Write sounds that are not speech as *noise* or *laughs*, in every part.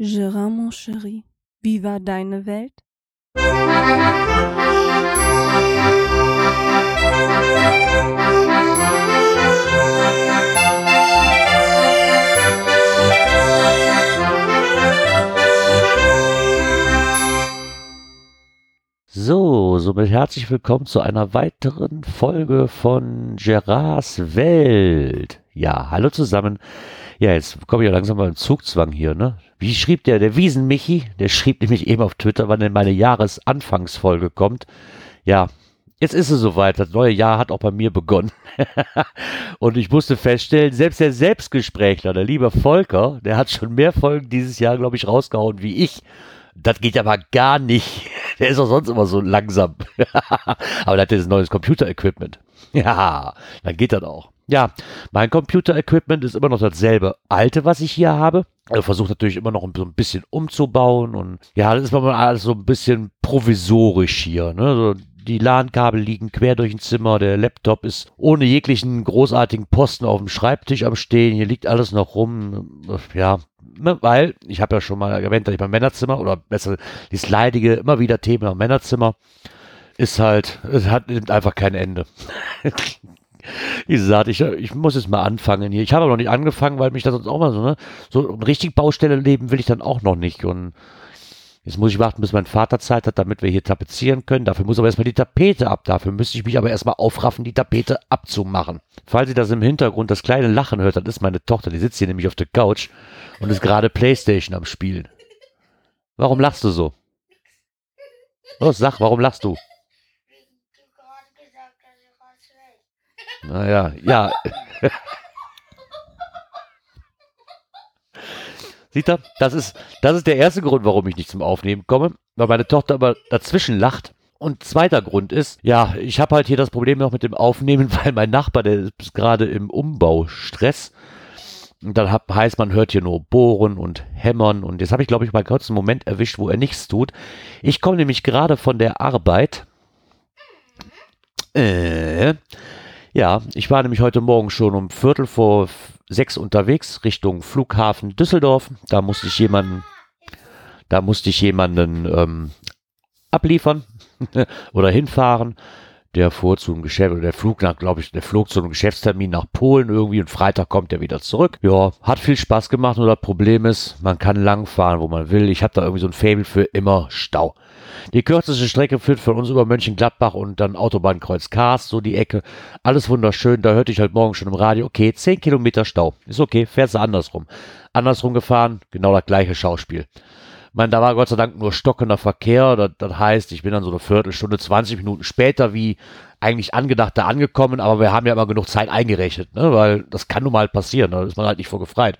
Gérard, mon chéri, wie war deine Welt? So, somit herzlich willkommen zu einer weiteren Folge von Gerards Welt. Ja, hallo zusammen. Ja, jetzt komme ich ja langsam mal im Zugzwang hier, ne? Wie schrieb der, der Wiesenmichi? Der schrieb nämlich eben auf Twitter, wann denn meine Jahresanfangsfolge kommt. Ja, jetzt ist es soweit. Das neue Jahr hat auch bei mir begonnen. *laughs* Und ich musste feststellen, selbst der Selbstgesprächler, der liebe Volker, der hat schon mehr Folgen dieses Jahr, glaube ich, rausgehauen wie ich. Das geht aber gar nicht. *laughs* Der ist auch sonst immer so langsam. *laughs* aber der hat jetzt neues Computer-Equipment. *laughs* Ja, dann geht das auch. Ja, mein Computer-Equipment ist immer noch dasselbe alte, was ich hier habe. Also versuche natürlich immer noch so ein bisschen umzubauen und ja, das ist mal alles so ein bisschen provisorisch hier. Ne? So, die LAN-Kabel liegen quer durch ein Zimmer, der Laptop ist ohne jeglichen großartigen Posten auf dem Schreibtisch am Stehen, hier liegt alles noch rum. Ja, ne, weil ich habe ja schon mal erwähnt, dass ich beim Männerzimmer oder besser dieses leidige immer wieder Thema Männerzimmer ist halt, es hat nimmt einfach kein Ende. *laughs* Wie gesagt, ich, ich muss jetzt mal anfangen hier. Ich habe noch nicht angefangen, weil mich das sonst auch mal so, ne, so eine Baustelle leben will ich dann auch noch nicht. Und jetzt muss ich warten, bis mein Vater Zeit hat, damit wir hier tapezieren können. Dafür muss aber erstmal die Tapete ab. Dafür müsste ich mich aber erstmal aufraffen, die Tapete abzumachen. Falls ihr das im Hintergrund das kleine Lachen hört, dann ist meine Tochter, die sitzt hier nämlich auf der Couch und ist gerade Playstation am Spielen. Warum lachst du so? Los, sag, warum lachst du? Naja, ja. *laughs* Sieht er? Das ist, das ist der erste Grund, warum ich nicht zum Aufnehmen komme, weil meine Tochter aber dazwischen lacht. Und zweiter Grund ist, ja, ich habe halt hier das Problem noch mit dem Aufnehmen, *laughs* weil mein Nachbar, der ist gerade im Umbaustress. Und dann hab, heißt, man hört hier nur Bohren und Hämmern. Und jetzt habe ich, glaube ich, mal kurz einen Moment erwischt, wo er nichts tut. Ich komme nämlich gerade von der Arbeit. Äh, ja, ich war nämlich heute Morgen schon um Viertel vor sechs unterwegs Richtung Flughafen Düsseldorf. Da musste ich jemanden, da musste ich jemanden ähm, abliefern *laughs* oder hinfahren. Der fuhr zu einem Geschäft, oder der Flug nach, glaube ich, der flog zu einem Geschäftstermin nach Polen irgendwie und Freitag kommt er wieder zurück. Ja, hat viel Spaß gemacht, nur das Problem ist, man kann lang fahren, wo man will. Ich habe da irgendwie so ein Fable für immer Stau. Die kürzeste Strecke führt von uns über Mönchengladbach und dann Autobahnkreuz Kars, so die Ecke. Alles wunderschön. Da hörte ich halt morgen schon im Radio, okay, 10 Kilometer Stau. Ist okay, fährst du andersrum. Andersrum gefahren, genau das gleiche Schauspiel. Meine, da war Gott sei Dank nur stockender Verkehr. Das, das heißt, ich bin dann so eine Viertelstunde, 20 Minuten später wie eigentlich angedacht da angekommen, aber wir haben ja immer genug Zeit eingerechnet, ne? weil das kann nun mal passieren, da ist man halt nicht vorgefreit.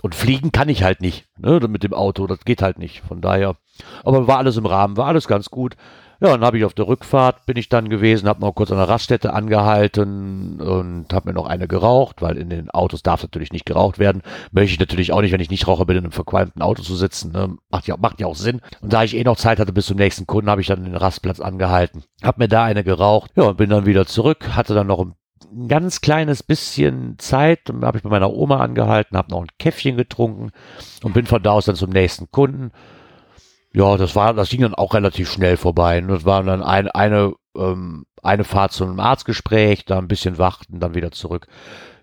Und fliegen kann ich halt nicht, ne? mit dem Auto, das geht halt nicht. Von daher aber war alles im Rahmen, war alles ganz gut. Ja, dann habe ich auf der Rückfahrt bin ich dann gewesen, habe noch kurz an der Raststätte angehalten und habe mir noch eine geraucht, weil in den Autos darf natürlich nicht geraucht werden. Möchte ich natürlich auch nicht, wenn ich nicht rauche, bin in einem verqualmten Auto zu sitzen. Ne? Macht, ja, macht ja auch Sinn. Und da ich eh noch Zeit hatte bis zum nächsten Kunden, habe ich dann den Rastplatz angehalten. Habe mir da eine geraucht. Ja, und bin dann wieder zurück, hatte dann noch ein ein ganz kleines bisschen Zeit, habe ich bei meiner Oma angehalten, habe noch ein Käffchen getrunken und bin von da aus dann zum nächsten Kunden. Ja, das war, das ging dann auch relativ schnell vorbei. Das war dann ein, eine, ähm, eine Fahrt zu einem Arztgespräch, da ein bisschen warten, dann wieder zurück.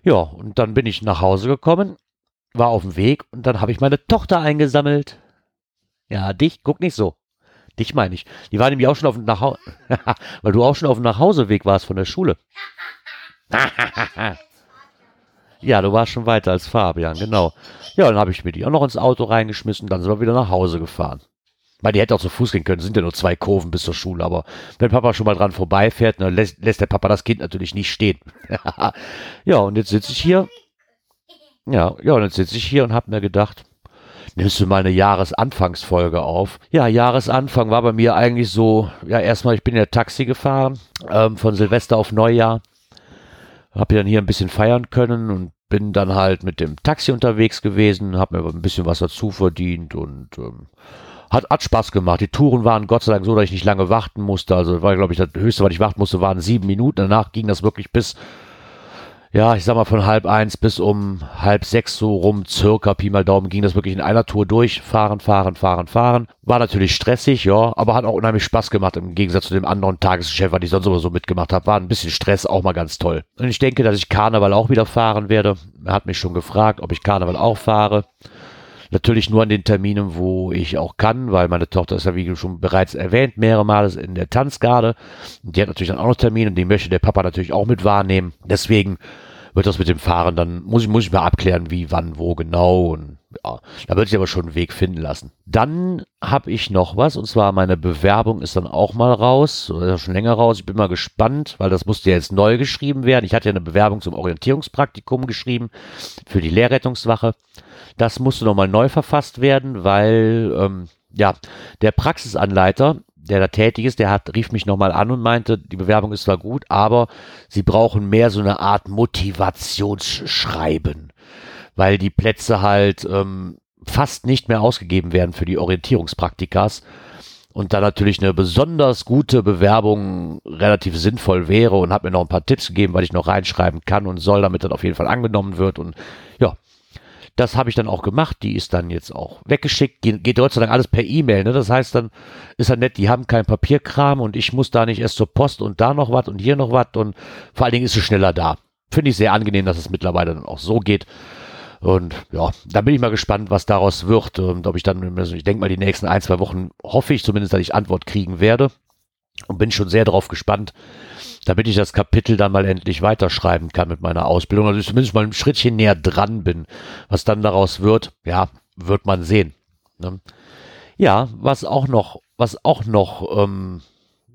Ja, und dann bin ich nach Hause gekommen, war auf dem Weg und dann habe ich meine Tochter eingesammelt. Ja, dich, guck nicht so. Dich meine ich. Die war nämlich auch schon auf dem Nachhause, *laughs* weil du auch schon auf dem Nachhauseweg warst von der Schule. *laughs* ja, du warst schon weiter als Fabian, genau. Ja, dann habe ich mir die auch noch ins Auto reingeschmissen, dann sind wir wieder nach Hause gefahren. Weil die hätte auch zu Fuß gehen können, sind ja nur zwei Kurven bis zur Schule, aber wenn Papa schon mal dran vorbeifährt, dann lässt, lässt der Papa das Kind natürlich nicht stehen. *laughs* ja, und jetzt sitze ich hier. Ja, ja, und jetzt sitze ich hier und habe mir gedacht, nimmst du mal eine Jahresanfangsfolge auf? Ja, Jahresanfang war bei mir eigentlich so, ja, erstmal, ich bin ja Taxi gefahren, ähm, von Silvester auf Neujahr. Hab dann hier ein bisschen feiern können und bin dann halt mit dem Taxi unterwegs gewesen, hab mir ein bisschen was dazu verdient und ähm, hat, hat Spaß gemacht. Die Touren waren Gott sei Dank so, dass ich nicht lange warten musste. Also war, glaube ich, das höchste, was ich warten musste, waren sieben Minuten. Danach ging das wirklich bis, ja, ich sag mal von halb eins bis um halb sechs so rum, circa Pi mal Daumen, ging das wirklich in einer Tour durch. Fahren, fahren, fahren, fahren. War natürlich stressig, ja, aber hat auch unheimlich Spaß gemacht im Gegensatz zu dem anderen Tagesgeschäft, was ich sonst sowieso mitgemacht habe. War ein bisschen Stress, auch mal ganz toll. Und ich denke, dass ich Karneval auch wieder fahren werde. Er hat mich schon gefragt, ob ich Karneval auch fahre. Natürlich nur an den Terminen, wo ich auch kann, weil meine Tochter ist ja, wie schon bereits erwähnt, mehrere Male in der Tanzgarde. Die hat natürlich dann auch noch Termine und die möchte der Papa natürlich auch mit wahrnehmen. Deswegen wird das mit dem Fahren dann, muss ich, muss ich mal abklären, wie, wann, wo genau. Und ja, da wird sich aber schon einen Weg finden lassen. Dann habe ich noch was, und zwar meine Bewerbung ist dann auch mal raus, oder schon länger raus. Ich bin mal gespannt, weil das musste ja jetzt neu geschrieben werden. Ich hatte ja eine Bewerbung zum Orientierungspraktikum geschrieben für die Lehrrettungswache. Das musste nochmal neu verfasst werden, weil ähm, ja der Praxisanleiter, der da tätig ist, der hat, rief mich nochmal an und meinte, die Bewerbung ist zwar gut, aber sie brauchen mehr so eine Art Motivationsschreiben, weil die Plätze halt ähm, fast nicht mehr ausgegeben werden für die Orientierungspraktikas und da natürlich eine besonders gute Bewerbung relativ sinnvoll wäre und hat mir noch ein paar Tipps gegeben, was ich noch reinschreiben kann und soll, damit das auf jeden Fall angenommen wird und ja, das habe ich dann auch gemacht. Die ist dann jetzt auch weggeschickt. Ge geht Dank alles per E-Mail. Ne? Das heißt, dann ist ja nett, die haben kein Papierkram und ich muss da nicht erst zur Post und da noch was und hier noch was und vor allen Dingen ist es schneller da. Finde ich sehr angenehm, dass es mittlerweile dann auch so geht. Und ja, da bin ich mal gespannt, was daraus wird und ob ich dann, also ich denke mal, die nächsten ein, zwei Wochen hoffe ich zumindest, dass ich Antwort kriegen werde und bin schon sehr darauf gespannt, damit ich das Kapitel dann mal endlich weiterschreiben kann mit meiner Ausbildung, also ich zumindest mal ein Schrittchen näher dran bin. Was dann daraus wird, ja, wird man sehen. Ne? Ja, was auch noch, was auch noch, ähm,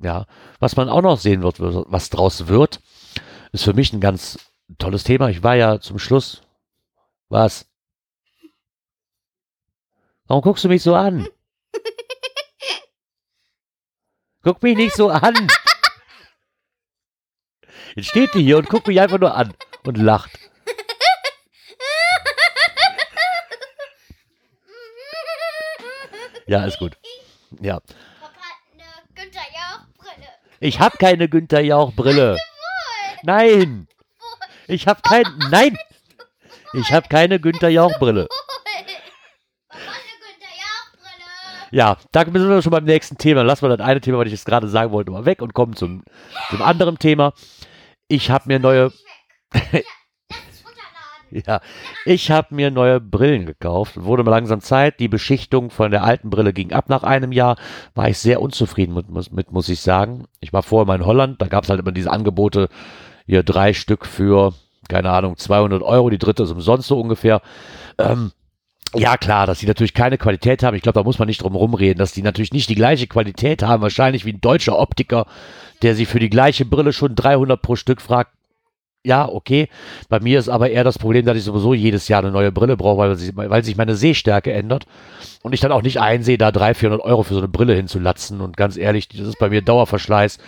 ja, was man auch noch sehen wird, was draus wird, ist für mich ein ganz tolles Thema. Ich war ja zum Schluss, was? Warum guckst du mich so an? *laughs* Guck mich nicht so an. Jetzt steht die hier und guckt mich einfach nur an und lacht. Ja, ist gut. Ja. Ich habe keine Günther Jauch Brille. Nein. Ich habe kein Nein. Ich habe keine Günther Jauch Brille. Ja, da sind wir schon beim nächsten Thema. Lassen wir das eine Thema, was ich jetzt gerade sagen wollte, mal weg und kommen zum, zum anderen Thema. Ich habe mir neue. *laughs* ja, ich habe mir neue Brillen gekauft. Wurde mal langsam Zeit. Die Beschichtung von der alten Brille ging ab nach einem Jahr. War ich sehr unzufrieden mit, mit muss ich sagen. Ich war vorher mal in Holland. Da gab es halt immer diese Angebote. Hier drei Stück für, keine Ahnung, 200 Euro. Die dritte ist umsonst so ungefähr. Ähm, ja, klar, dass die natürlich keine Qualität haben. Ich glaube, da muss man nicht drum rumreden, dass die natürlich nicht die gleiche Qualität haben. Wahrscheinlich wie ein deutscher Optiker der sich für die gleiche Brille schon 300 pro Stück fragt, ja, okay. Bei mir ist aber eher das Problem, dass ich sowieso jedes Jahr eine neue Brille brauche, weil, sie, weil sich meine Sehstärke ändert. Und ich dann auch nicht einsehe, da 300, 400 Euro für so eine Brille hinzulatzen. Und ganz ehrlich, das ist bei mir Dauerverschleiß.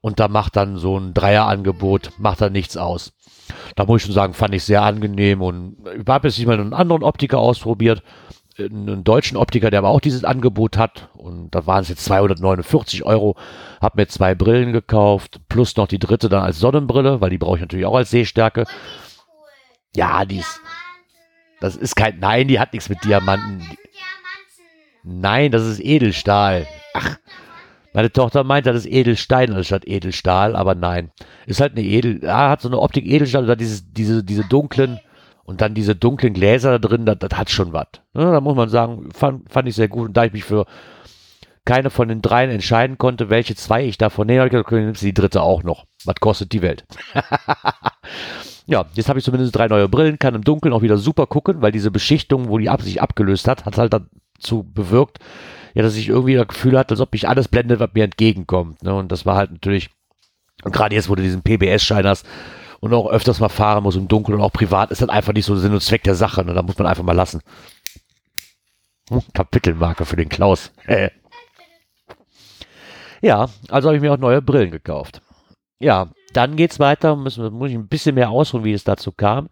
Und da macht dann so ein Dreierangebot, macht dann nichts aus. Da muss ich schon sagen, fand ich sehr angenehm. Und ich habe jetzt nicht mal einen anderen Optiker ausprobiert einen deutschen Optiker, der aber auch dieses Angebot hat. Und da waren es jetzt 249 Euro. Hab mir zwei Brillen gekauft, plus noch die dritte dann als Sonnenbrille, weil die brauche ich natürlich auch als Sehstärke. Ja, die ist, das ist kein, nein, die hat nichts mit Diamanten. Nein, das ist Edelstahl. Ach, meine Tochter meint, das ist Edelstein anstatt Edelstahl, aber nein. Ist halt eine Edel, ja, hat so eine Optik Edelstahl oder dieses, diese, diese dunklen, und dann diese dunklen Gläser da drin, das, das hat schon was. Ne, da muss man sagen, fand, fand ich sehr gut. Und da ich mich für keine von den dreien entscheiden konnte, welche zwei ich davon nehme, habe ich gesagt, nimmst du die dritte auch noch. Was kostet die Welt? *laughs* ja, jetzt habe ich zumindest drei neue Brillen, kann im Dunkeln auch wieder super gucken, weil diese Beschichtung, wo die ab sich abgelöst hat, hat halt dazu bewirkt, ja, dass ich irgendwie das Gefühl hatte, als ob mich alles blendet, was mir entgegenkommt. Ne? Und das war halt natürlich, und gerade jetzt, wo du diesen PBS-Schein hast, und auch öfters mal fahren muss im Dunkeln und auch privat, ist dann einfach nicht so Sinn und Zweck der Sache. Ne? Da muss man einfach mal lassen. Hm, Kapitelmarke für den Klaus. Ja, also habe ich mir auch neue Brillen gekauft. Ja, dann geht's weiter. Müssen, muss ich ein bisschen mehr ausholen, wie es dazu kam.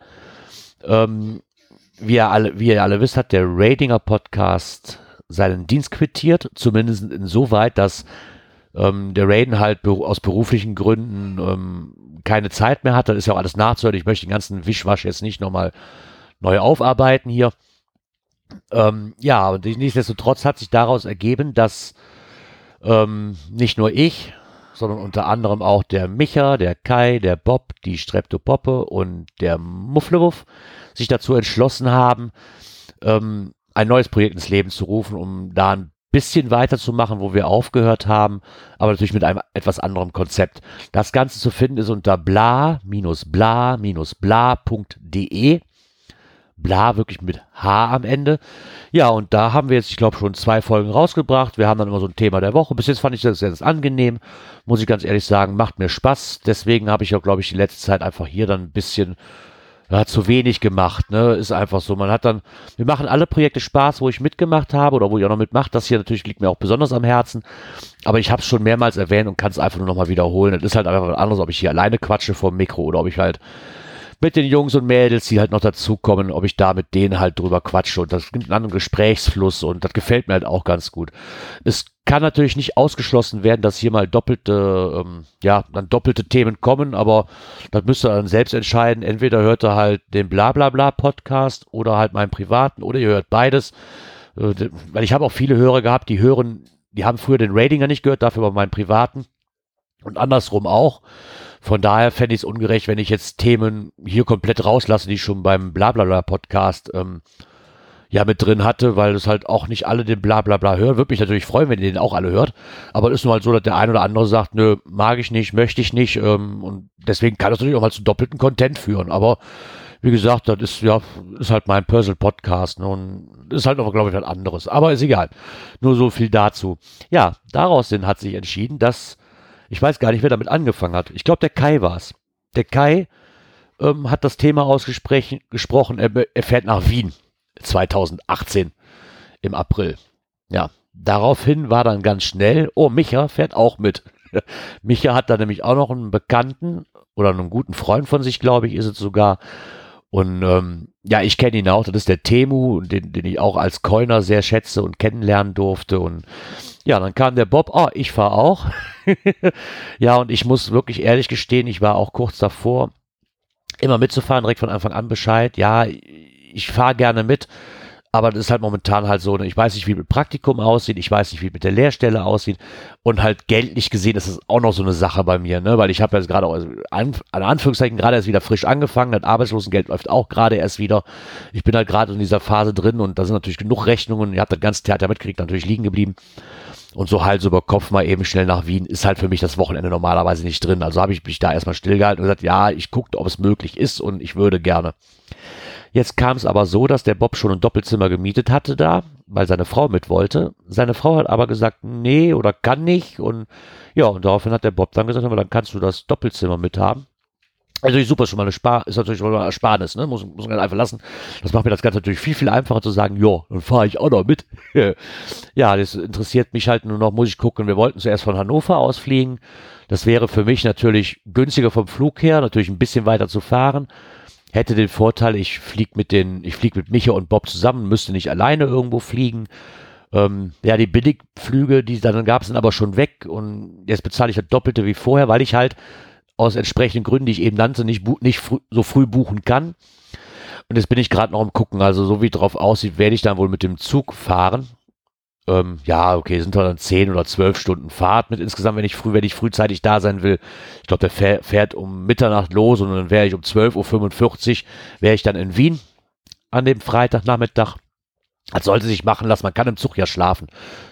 Ähm, wie, ihr alle, wie ihr alle wisst, hat der Ratinger Podcast seinen Dienst quittiert. Zumindest insoweit, dass ähm, der Raiden halt aus beruflichen Gründen ähm, keine Zeit mehr hat. Das ist ja auch alles nachzuhören. Ich möchte den ganzen Wischwasch jetzt nicht nochmal neu aufarbeiten hier. Ähm, ja, aber nichtsdestotrotz hat sich daraus ergeben, dass ähm, nicht nur ich, sondern unter anderem auch der Micha, der Kai, der Bob, die Streptopoppe und der Mufflewuff sich dazu entschlossen haben, ähm, ein neues Projekt ins Leben zu rufen, um da ein bisschen weiterzumachen, wo wir aufgehört haben, aber natürlich mit einem etwas anderen Konzept. Das Ganze zu finden ist unter bla-bla-bla.de bla, wirklich mit H am Ende. Ja, und da haben wir jetzt, ich glaube, schon zwei Folgen rausgebracht. Wir haben dann immer so ein Thema der Woche. Bis jetzt fand ich das ganz angenehm, muss ich ganz ehrlich sagen, macht mir Spaß. Deswegen habe ich auch, glaube ich, die letzte Zeit einfach hier dann ein bisschen ja, zu wenig gemacht, ne? Ist einfach so. Man hat dann, wir machen alle Projekte Spaß, wo ich mitgemacht habe oder wo ich auch noch mitmache. Das hier natürlich liegt mir auch besonders am Herzen. Aber ich habe es schon mehrmals erwähnt und kann es einfach nur nochmal wiederholen. Es ist halt einfach was anderes, ob ich hier alleine quatsche vor dem Mikro oder ob ich halt mit den Jungs und Mädels, die halt noch dazukommen, ob ich da mit denen halt drüber quatsche und das gibt einen anderen Gesprächsfluss und das gefällt mir halt auch ganz gut. Es kann natürlich nicht ausgeschlossen werden, dass hier mal doppelte, ähm, ja, dann doppelte Themen kommen, aber das müsst ihr dann selbst entscheiden. Entweder hört ihr halt den Blablabla Podcast oder halt meinen privaten oder ihr hört beides. Äh, weil ich habe auch viele Hörer gehabt, die hören, die haben früher den Ratinger nicht gehört, dafür aber meinen privaten und andersrum auch. Von daher fände ich es ungerecht, wenn ich jetzt Themen hier komplett rauslasse, die schon beim Blablabla-Podcast ähm, ja mit drin hatte, weil es halt auch nicht alle den Blablabla hören. Würde mich natürlich freuen, wenn ihr den auch alle hört. Aber es ist nur halt so, dass der ein oder andere sagt, nö, mag ich nicht, möchte ich nicht. Ähm, und deswegen kann das natürlich auch mal zu doppelten Content führen. Aber wie gesagt, das ist ja, ist halt mein Personal Podcast. Ne, und ist halt noch, glaube ich, was anderes. Aber ist egal. Nur so viel dazu. Ja, daraus denn hat sich entschieden, dass ich weiß gar nicht, wer damit angefangen hat. Ich glaube, der Kai war es. Der Kai ähm, hat das Thema ausgesprochen, er, er fährt nach Wien 2018 im April. Ja, daraufhin war dann ganz schnell, oh, Micha fährt auch mit. *laughs* Micha hat da nämlich auch noch einen Bekannten oder einen guten Freund von sich, glaube ich, ist es sogar. Und ähm, ja, ich kenne ihn auch, das ist der Temu, den, den ich auch als Coiner sehr schätze und kennenlernen durfte. Und ja, dann kam der Bob, oh, ich fahre auch. *laughs* ja, und ich muss wirklich ehrlich gestehen, ich war auch kurz davor, immer mitzufahren, direkt von Anfang an Bescheid. Ja, ich fahre gerne mit, aber das ist halt momentan halt so, ne, ich weiß nicht, wie mit Praktikum aussieht, ich weiß nicht, wie mit der Lehrstelle aussieht und halt geldlich gesehen ist das auch noch so eine Sache bei mir, ne, weil ich habe jetzt gerade, also an Anführungszeichen gerade erst wieder frisch angefangen, das Arbeitslosengeld läuft auch gerade erst wieder. Ich bin halt gerade in dieser Phase drin und da sind natürlich genug Rechnungen, ihr habt das ganze Theater mitgekriegt, natürlich liegen geblieben. Und so Hals über Kopf mal eben schnell nach Wien ist halt für mich das Wochenende normalerweise nicht drin. Also habe ich mich da erstmal stillgehalten und gesagt, ja, ich gucke, ob es möglich ist und ich würde gerne. Jetzt kam es aber so, dass der Bob schon ein Doppelzimmer gemietet hatte da, weil seine Frau mit wollte. Seine Frau hat aber gesagt, nee oder kann nicht. Und ja, und daraufhin hat der Bob dann gesagt, aber dann kannst du das Doppelzimmer mithaben. Also super, schon mal eine Spar, ist natürlich schon mal eine Ersparnis, ne? Muss, muss man einfach lassen. Das macht mir das Ganze natürlich viel, viel einfacher zu sagen, ja, dann fahre ich auch noch mit. *laughs* ja, das interessiert mich halt nur noch, muss ich gucken. Wir wollten zuerst von Hannover aus fliegen. Das wäre für mich natürlich günstiger vom Flug her, natürlich ein bisschen weiter zu fahren. Hätte den Vorteil, ich fliege mit den, ich fliege mit Micha und Bob zusammen, müsste nicht alleine irgendwo fliegen. Ähm, ja, die Billigflüge, die dann gab, sind aber schon weg und jetzt bezahle ich das Doppelte wie vorher, weil ich halt aus entsprechenden Gründen, die ich eben nannte, nicht, nicht frü so früh buchen kann. Und jetzt bin ich gerade noch am gucken, also so wie drauf aussieht, werde ich dann wohl mit dem Zug fahren. Ähm, ja, okay, sind dann zehn oder zwölf Stunden Fahrt mit insgesamt, wenn ich früh, wenn ich frühzeitig da sein will. Ich glaube, der fährt, fährt um Mitternacht los und dann wäre ich um 12.45 Uhr, wäre ich dann in Wien an dem Freitagnachmittag. Das sollte sich machen lassen, man kann im Zug ja schlafen.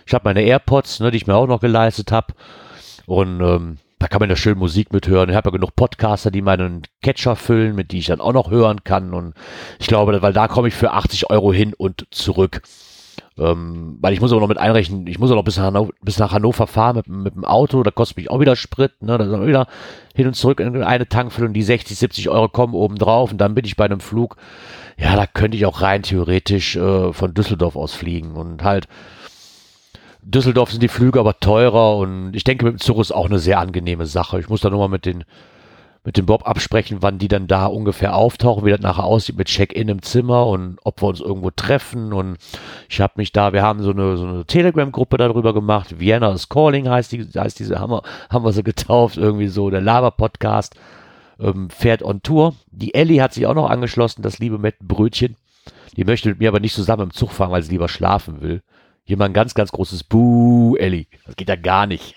Ich habe meine AirPods, ne, die ich mir auch noch geleistet habe. Und ähm, da kann man ja schön Musik mithören. Ich habe ja genug Podcaster, die meinen Catcher füllen, mit die ich dann auch noch hören kann. Und ich glaube, weil da komme ich für 80 Euro hin und zurück. Ähm, weil ich muss aber noch mit einrechnen, ich muss auch noch bis nach Hannover, bis nach Hannover fahren mit, mit dem Auto, da kostet mich auch wieder Sprit, ne, da sind wieder hin und zurück in eine Tankfüllung, die 60, 70 Euro kommen oben drauf und dann bin ich bei einem Flug, ja, da könnte ich auch rein theoretisch äh, von Düsseldorf aus fliegen und halt, Düsseldorf sind die Flüge aber teurer und ich denke, mit dem Zug ist auch eine sehr angenehme Sache. Ich muss da nur mal mit den, mit dem Bob absprechen, wann die dann da ungefähr auftauchen, wie das nachher aussieht mit Check-in im Zimmer und ob wir uns irgendwo treffen. Und ich habe mich da, wir haben so eine, so eine Telegram-Gruppe darüber gemacht. Vienna is Calling heißt, die, heißt diese, haben wir, haben wir sie getauft, irgendwie so, der Lava-Podcast ähm, fährt on Tour. Die Ellie hat sich auch noch angeschlossen, das liebe Brötchen. Die möchte mit mir aber nicht zusammen im Zug fahren, weil sie lieber schlafen will. Hier mal ein ganz, ganz großes Buh, Ellie. Das geht ja gar nicht.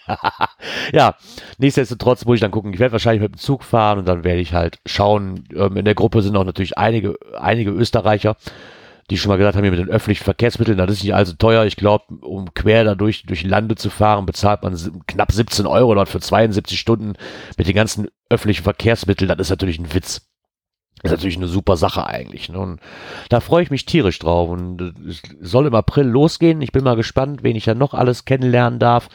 *laughs* ja, nichtsdestotrotz muss ich dann gucken. Ich werde wahrscheinlich mit dem Zug fahren und dann werde ich halt schauen. Ähm, in der Gruppe sind auch natürlich einige, einige Österreicher, die schon mal gesagt haben, hier mit den öffentlichen Verkehrsmitteln, das ist nicht allzu teuer. Ich glaube, um quer dadurch durch Lande zu fahren, bezahlt man knapp 17 Euro dort für 72 Stunden mit den ganzen öffentlichen Verkehrsmitteln. Das ist natürlich ein Witz. Ist natürlich eine super Sache eigentlich. Ne? Und da freue ich mich tierisch drauf. Und es soll im April losgehen. Ich bin mal gespannt, wen ich dann noch alles kennenlernen darf.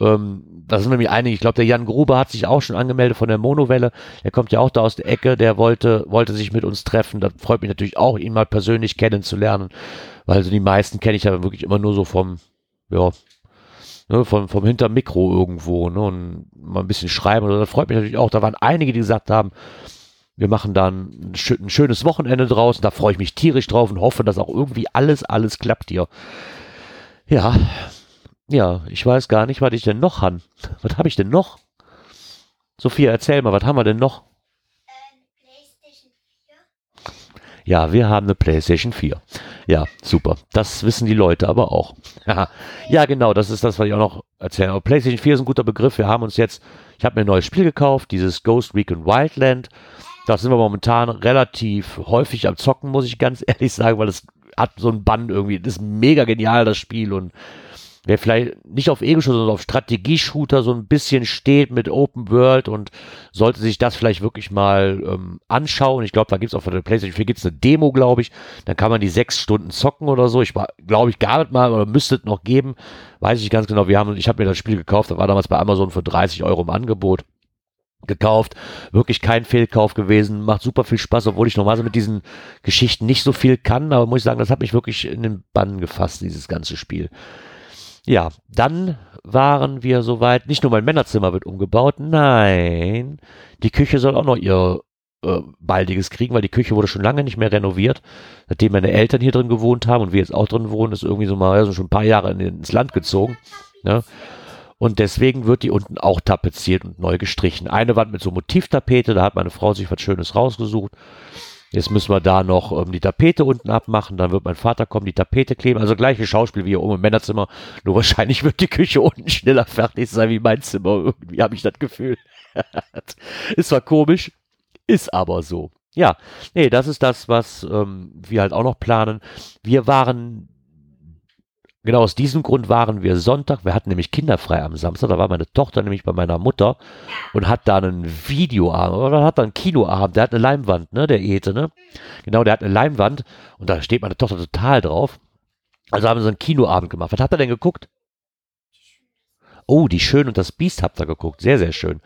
Ähm, da sind nämlich einige. Ich glaube, der Jan Gruber hat sich auch schon angemeldet von der Monowelle. Der kommt ja auch da aus der Ecke. Der wollte, wollte sich mit uns treffen. Das freut mich natürlich auch, ihn mal persönlich kennenzulernen. Weil so die meisten kenne ich ja wirklich immer nur so vom, ja, ne, vom, vom Hintermikro irgendwo, ne, und mal ein bisschen schreiben. Und das freut mich natürlich auch. Da waren einige, die gesagt haben, wir machen dann ein, schön, ein schönes Wochenende draus. Da freue ich mich tierisch drauf und hoffe, dass auch irgendwie alles, alles klappt hier. Ja, ja, ich weiß gar nicht, was ich denn noch han. Was habe ich denn noch? Sophia, erzähl mal, was haben wir denn noch? Ja, wir haben eine PlayStation 4. Ja, super. Das wissen die Leute aber auch. ja, genau, das ist das, was ich auch noch erzählen. Aber PlayStation 4 ist ein guter Begriff. Wir haben uns jetzt, ich habe mir ein neues Spiel gekauft, dieses Ghost Recon Wildland. Da sind wir momentan relativ häufig am Zocken, muss ich ganz *laughs* ehrlich sagen, weil es hat so einen Bann irgendwie. Das ist mega genial, das Spiel. Und wer vielleicht nicht auf Ego-Shooter, sondern auf Strategie-Shooter so ein bisschen steht mit Open World und sollte sich das vielleicht wirklich mal ähm, anschauen. Ich glaube, da gibt es auch von der PlayStation 4 gibt's eine Demo, glaube ich. Dann kann man die sechs Stunden zocken oder so. Ich glaube, ich gab es mal oder müsste es noch geben. Weiß ich ganz genau. Wir haben, ich habe mir das Spiel gekauft, da war damals bei Amazon für 30 Euro im Angebot gekauft. Wirklich kein Fehlkauf gewesen. Macht super viel Spaß, obwohl ich normalerweise mit diesen Geschichten nicht so viel kann. Aber muss ich sagen, das hat mich wirklich in den Bann gefasst, dieses ganze Spiel. Ja, dann waren wir soweit. Nicht nur mein Männerzimmer wird umgebaut. Nein, die Küche soll auch noch ihr äh, baldiges kriegen, weil die Küche wurde schon lange nicht mehr renoviert. Seitdem meine Eltern hier drin gewohnt haben und wir jetzt auch drin wohnen, ist irgendwie so mal also schon ein paar Jahre ins Land gezogen. Ne? Und deswegen wird die unten auch tapeziert und neu gestrichen. Eine Wand mit so Motivtapete, da hat meine Frau sich was Schönes rausgesucht. Jetzt müssen wir da noch ähm, die Tapete unten abmachen, dann wird mein Vater kommen, die Tapete kleben. Also gleiche Schauspiel wie hier oben im Männerzimmer, nur *laughs* wahrscheinlich wird die Küche unten schneller fertig sein wie mein Zimmer. Irgendwie habe ich das Gefühl. *laughs* ist zwar komisch, ist aber so. Ja, nee, das ist das, was ähm, wir halt auch noch planen. Wir waren Genau aus diesem Grund waren wir Sonntag, wir hatten nämlich kinderfrei am Samstag, da war meine Tochter nämlich bei meiner Mutter und hat da einen Videoabend oder hat da einen Kinoabend, der hat eine Leinwand, ne, der Ete, ne? Genau, der hat eine Leinwand und da steht meine Tochter total drauf. Also haben so einen Kinoabend gemacht. Was habt ihr denn geguckt? Oh, die Schön und das Biest habt ihr geguckt. Sehr, sehr schön.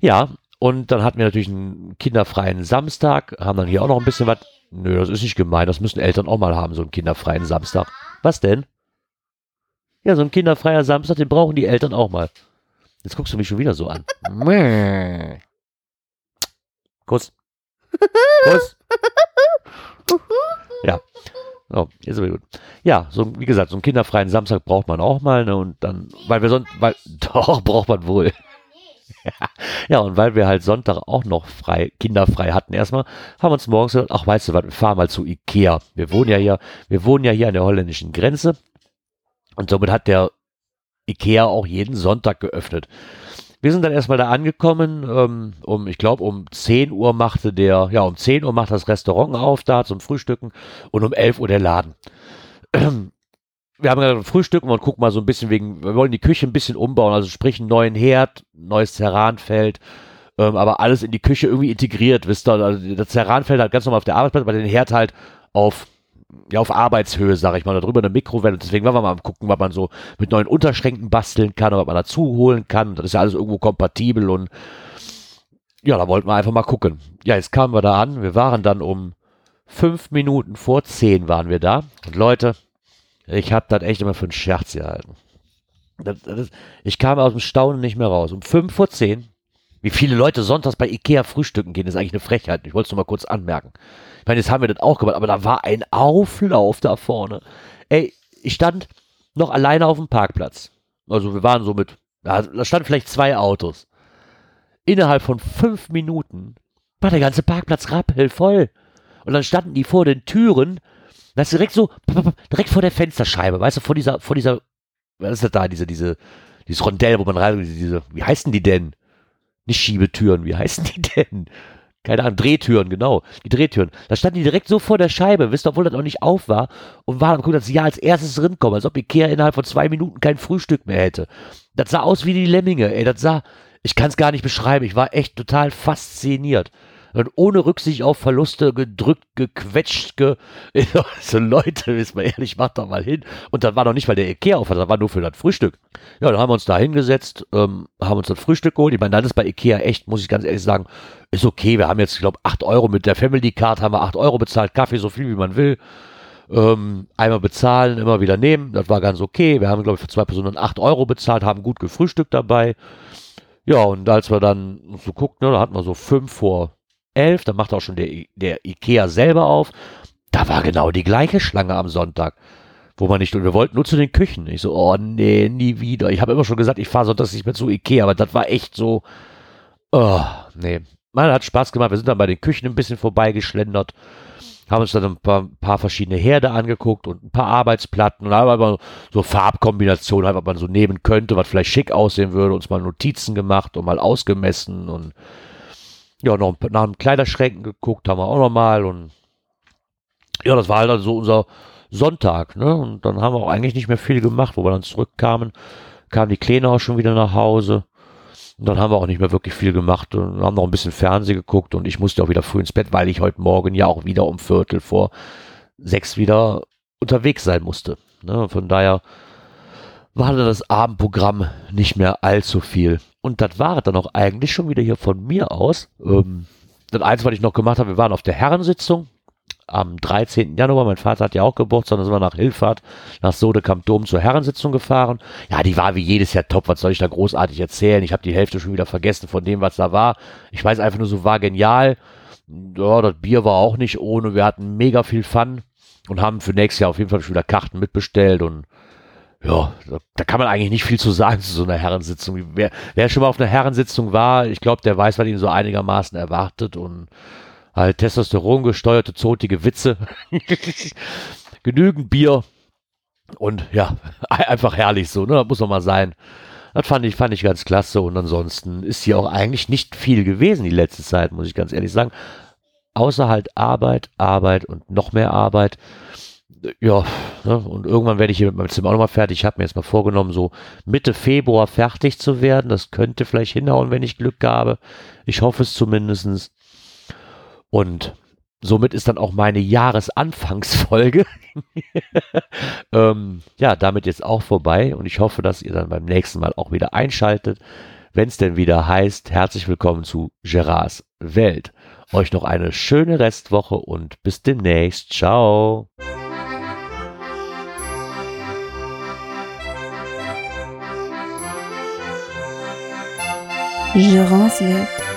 Ja, und dann hatten wir natürlich einen kinderfreien Samstag, haben dann hier auch noch ein bisschen was. Nö, das ist nicht gemein, das müssen Eltern auch mal haben, so einen kinderfreien Samstag. Was denn? Ja, so ein kinderfreier Samstag, den brauchen die Eltern auch mal. Jetzt guckst du mich schon wieder so an. *laughs* Kuss. *laughs* Kuss. Ja. Oh, ist aber gut. Ja, so, wie gesagt, so einen kinderfreien Samstag braucht man auch mal, ne, und dann, weil wir sonst, weil, *laughs* doch, braucht man wohl. ja, und weil wir halt Sonntag auch noch frei, kinderfrei hatten erstmal, haben wir uns morgens gesagt, ach, weißt du was, wir fahren mal zu Ikea. Wir wohnen ja hier, wir wohnen ja hier an der holländischen Grenze und somit hat der Ikea auch jeden Sonntag geöffnet. Wir sind dann erstmal da angekommen, ähm, um, ich glaube, um 10 Uhr machte der, ja, um 10 Uhr macht das Restaurant auf da zum Frühstücken und um 11 Uhr der Laden. *clears throat* Wir haben gerade frühstücken und gucken mal so ein bisschen wegen, wir wollen die Küche ein bisschen umbauen, also sprich einen neuen Herd, neues Terranfeld, ähm, aber alles in die Küche irgendwie integriert, wisst ihr, also das Terranfeld halt ganz normal auf der Arbeitsplatz, aber den Herd halt auf ja, auf Arbeitshöhe, sage ich mal, darüber eine Mikrowelle. Deswegen wollen wir mal gucken, was man so mit neuen Unterschränken basteln kann oder was man dazu holen kann. Das ist ja alles irgendwo kompatibel und ja, da wollten wir einfach mal gucken. Ja, jetzt kamen wir da an. Wir waren dann um fünf Minuten vor zehn waren wir da. Und Leute, ich habe das echt immer für einen Scherz gehalten. Das, das, ich kam aus dem Staunen nicht mehr raus. Um fünf vor zehn Wie viele Leute sonntags bei Ikea frühstücken gehen, ist eigentlich eine Frechheit. Ich wollte es nur mal kurz anmerken. Ich meine, jetzt haben wir das auch gemacht, aber da war ein Auflauf da vorne. Ey, ich stand noch alleine auf dem Parkplatz. Also wir waren so mit, da standen vielleicht zwei Autos. Innerhalb von fünf Minuten war der ganze Parkplatz rappelvoll. Und dann standen die vor den Türen, das ist direkt so, direkt vor der Fensterscheibe, weißt du, vor dieser, vor dieser, was ist das da, diese, diese, dieses Rondell, wo man rein, diese, wie heißen die denn? Nicht Schiebetüren, wie heißen die denn? Keine Ahnung, Drehtüren, genau. Die Drehtüren. Da standen die direkt so vor der Scheibe, wisst ihr, obwohl das auch nicht auf war, und waren am gucken, dass sie ja als erstes rinkommen, als ob Ikea innerhalb von zwei Minuten kein Frühstück mehr hätte. Das sah aus wie die Lemminge, ey, das sah, ich kann es gar nicht beschreiben, ich war echt total fasziniert und ohne Rücksicht auf Verluste gedrückt, gequetscht, ge *laughs* so Leute, ist mal ehrlich, macht doch mal hin. Und dann war noch nicht mal der Ikea auf, das war nur für das Frühstück. Ja, dann haben wir uns da hingesetzt, ähm, haben uns das Frühstück geholt. Ich meine, dann ist bei Ikea echt, muss ich ganz ehrlich sagen, ist okay. Wir haben jetzt, ich glaube, 8 Euro mit der Family Card, haben wir 8 Euro bezahlt, Kaffee so viel wie man will. Ähm, einmal bezahlen, immer wieder nehmen. Das war ganz okay. Wir haben, glaube ich, für zwei Personen 8 Euro bezahlt, haben gut gefrühstückt dabei. Ja, und als wir dann so guckten, ne, da hatten wir so fünf vor 11, da macht auch schon der, der Ikea selber auf. Da war genau die gleiche Schlange am Sonntag. Wo man nicht, und wir wollten nur zu den Küchen. Ich so, oh nee, nie wieder. Ich habe immer schon gesagt, ich fahre sonntags nicht mehr zu Ikea, aber das war echt so, oh, nee. Man hat Spaß gemacht. Wir sind dann bei den Küchen ein bisschen vorbeigeschlendert, haben uns dann ein paar, ein paar verschiedene Herde angeguckt und ein paar Arbeitsplatten und haben aber so Farbkombinationen, was man so nehmen könnte, was vielleicht schick aussehen würde, uns mal Notizen gemacht und mal ausgemessen und ja, noch nach einem Kleiderschränken geguckt, haben wir auch nochmal und ja, das war halt dann so unser Sonntag, ne? Und dann haben wir auch eigentlich nicht mehr viel gemacht, wo wir dann zurückkamen, kamen die Kleine auch schon wieder nach Hause. Und dann haben wir auch nicht mehr wirklich viel gemacht und haben noch ein bisschen Fernsehen geguckt und ich musste auch wieder früh ins Bett, weil ich heute Morgen ja auch wieder um Viertel vor sechs wieder unterwegs sein musste. Ne? Von daher war dann das Abendprogramm nicht mehr allzu viel. Und das war dann auch eigentlich schon wieder hier von mir aus. Ähm, das eins, was ich noch gemacht habe, wir waren auf der Herrensitzung am 13. Januar. Mein Vater hat ja auch Geburtstag, dann sind wir nach Hillfahrt, nach Sodekamp Dom zur Herrensitzung gefahren. Ja, die war wie jedes Jahr top. Was soll ich da großartig erzählen? Ich habe die Hälfte schon wieder vergessen von dem, was da war. Ich weiß einfach nur so, war genial. Ja, das Bier war auch nicht ohne. Wir hatten mega viel Fun und haben für nächstes Jahr auf jeden Fall schon wieder Karten mitbestellt und ja, da kann man eigentlich nicht viel zu sagen zu so einer Herrensitzung. Wer, wer schon mal auf einer Herrensitzung war, ich glaube, der weiß, was ihn so einigermaßen erwartet und halt Testosteron gesteuerte, zotige Witze, *laughs* genügend Bier und ja, *laughs* einfach herrlich so, ne, muss doch mal sein. Das fand ich, fand ich ganz klasse und ansonsten ist hier auch eigentlich nicht viel gewesen die letzte Zeit, muss ich ganz ehrlich sagen. Außer halt Arbeit, Arbeit und noch mehr Arbeit ja, ne, und irgendwann werde ich hier mit meinem Zimmer auch nochmal fertig. Ich habe mir jetzt mal vorgenommen, so Mitte Februar fertig zu werden. Das könnte vielleicht hinhauen, wenn ich Glück habe. Ich hoffe es zumindestens. Und somit ist dann auch meine Jahresanfangsfolge *laughs* ähm, ja damit jetzt auch vorbei. Und ich hoffe, dass ihr dann beim nächsten Mal auch wieder einschaltet, wenn es denn wieder heißt, herzlich willkommen zu Gerards Welt. Euch noch eine schöne Restwoche und bis demnächst. Ciao. Gérance Welt,